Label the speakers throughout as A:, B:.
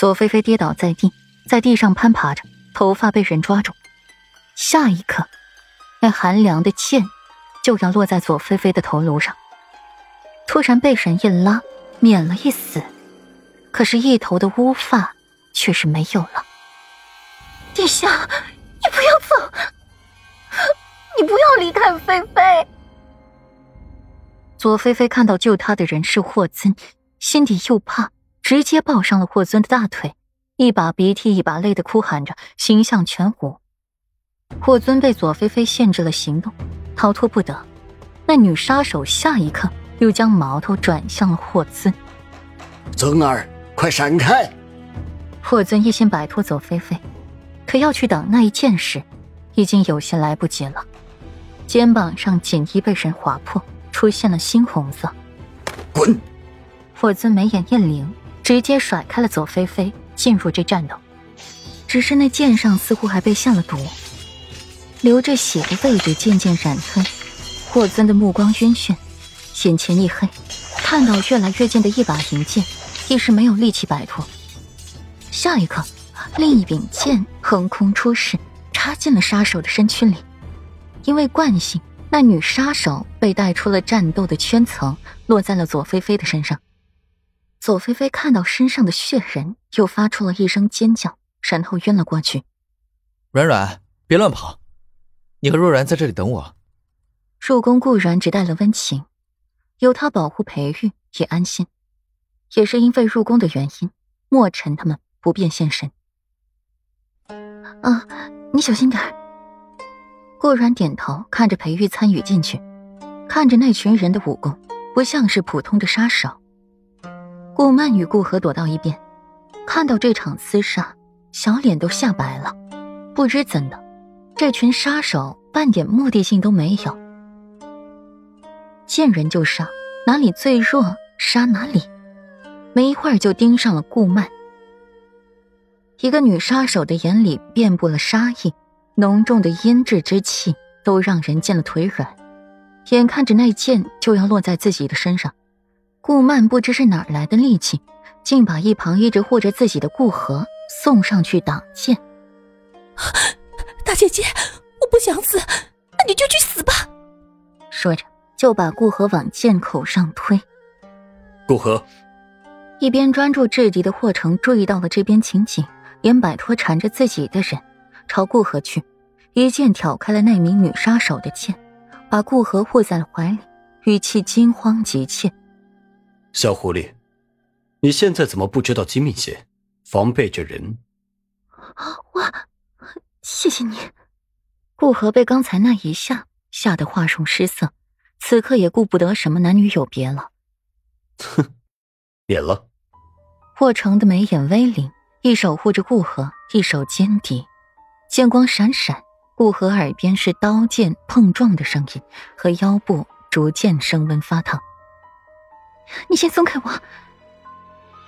A: 左菲菲跌倒在地，在地上攀爬着，头发被人抓住。下一刻，那寒凉的剑就要落在左菲菲的头颅上。突然被人一拉，免了一死，可是，一头的乌发却是没有了。
B: 殿下，你不要走，你不要离开菲菲。
A: 左菲菲看到救她的人是霍尊，心底又怕，直接抱上了霍尊的大腿，一把鼻涕一把泪的哭喊着，形象全无。霍尊被左菲菲限制了行动，逃脱不得。那女杀手下一刻又将矛头转向了霍尊。
C: 尊儿，快闪开！
A: 霍尊一心摆脱左菲菲，可要去挡那一剑时，已经有些来不及了。肩膀上锦衣被人划破。出现了猩红色，
C: 滚！
A: 霍尊眉眼一灵，直接甩开了左菲菲，进入这战斗。只是那剑上似乎还被下了毒，流着血的位置渐渐染黑。霍尊的目光晕眩，眼前一黑，看到越来越近的一把银剑，一时没有力气摆脱。下一刻，另一柄剑横空出世，插进了杀手的身躯里，因为惯性。那女杀手被带出了战斗的圈层，落在了左菲菲的身上。左菲菲看到身上的血人，又发出了一声尖叫，然后晕了过去。
D: 软软，别乱跑，你和若然在这里等我。
A: 入宫固然只带了温情，有他保护裴玉也安心。也是因为入宫的原因，墨尘他们不便现身。啊，你小心点儿。顾然点头，看着裴玉参与进去，看着那群人的武功，不像是普通的杀手。顾曼与顾河躲到一边，看到这场厮杀，小脸都吓白了。不知怎的，这群杀手半点目的性都没有，见人就杀，哪里最弱杀哪里。没一会儿就盯上了顾曼，一个女杀手的眼里遍布了杀意。浓重的阴质之气都让人见了腿软，眼看着那剑就要落在自己的身上，顾曼不知是哪来的力气，竟把一旁一直护着自己的顾河送上去挡剑。
B: 大姐姐，我不想死，那你就去死吧！
A: 说着就把顾河往剑口上推。
C: 顾河
A: 一边专注制敌的霍成注意到了这边情景，也摆脱缠着自己的人，朝顾河去。一剑挑开了那名女杀手的剑，把顾河护在了怀里，语气惊慌急切：“
C: 小狐狸，你现在怎么不知道机密些，防备着人？”
B: 我，谢谢你。
A: 顾河被刚才那一下吓得话容失色，此刻也顾不得什么男女有别了。
C: 哼，免了。
A: 霍成的眉眼微凛，一手护着顾河，一手歼敌，剑光闪闪。顾河耳边是刀剑碰撞的声音，和腰部逐渐升温发烫。
B: 你先松开我。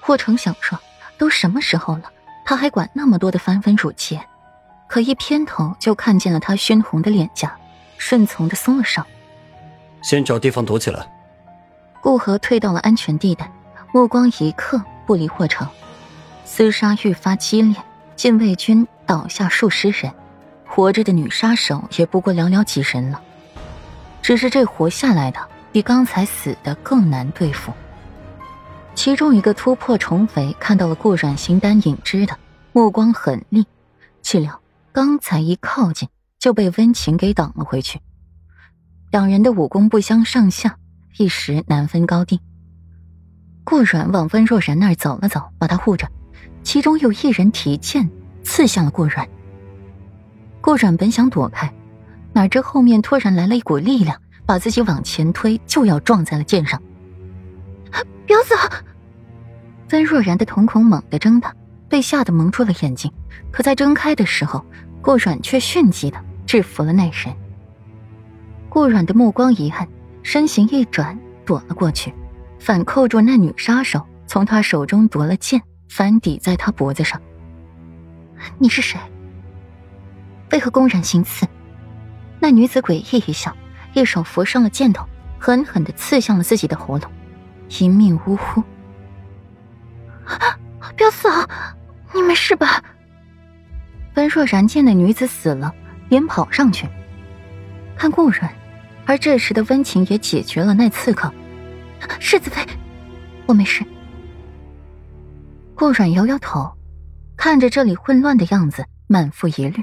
A: 霍成想说，都什么时候了，他还管那么多的繁文缛节？可一偏头就看见了他熏红的脸颊，顺从的松了手。
C: 先找地方躲起来。
A: 顾河退到了安全地带，目光一刻不离霍成。厮杀愈发激烈，禁卫军倒下数十人。活着的女杀手也不过寥寥几人了，只是这活下来的比刚才死的更难对付。其中一个突破重围，看到了顾阮形单影只的目光狠厉，岂料刚才一靠近就被温情给挡了回去。两人的武功不相上下，一时难分高低。顾阮往温若然那儿走了走，把他护着，其中有一人提剑刺向了顾阮。顾阮本想躲开，哪知后面突然来了一股力量，把自己往前推，就要撞在了剑上。
B: 不要走！
A: 温若然的瞳孔猛地睁大，被吓得蒙住了眼睛。可在睁开的时候，顾阮却迅疾的制服了那人。顾阮的目光一暗，身形一转，躲了过去，反扣住那女杀手，从他手中夺了剑，反抵在他脖子上。你是谁？为何公然行刺？那女子诡异一笑，一手扶上了剑头，狠狠的刺向了自己的喉咙，一命呜呼。
B: 不要死啊！你没事吧？
A: 温若然见那女子死了，连跑上去看顾软，而这时的温情也解决了那刺客。
B: 世子妃，
A: 我没事。顾软摇摇头，看着这里混乱的样子，满腹疑虑。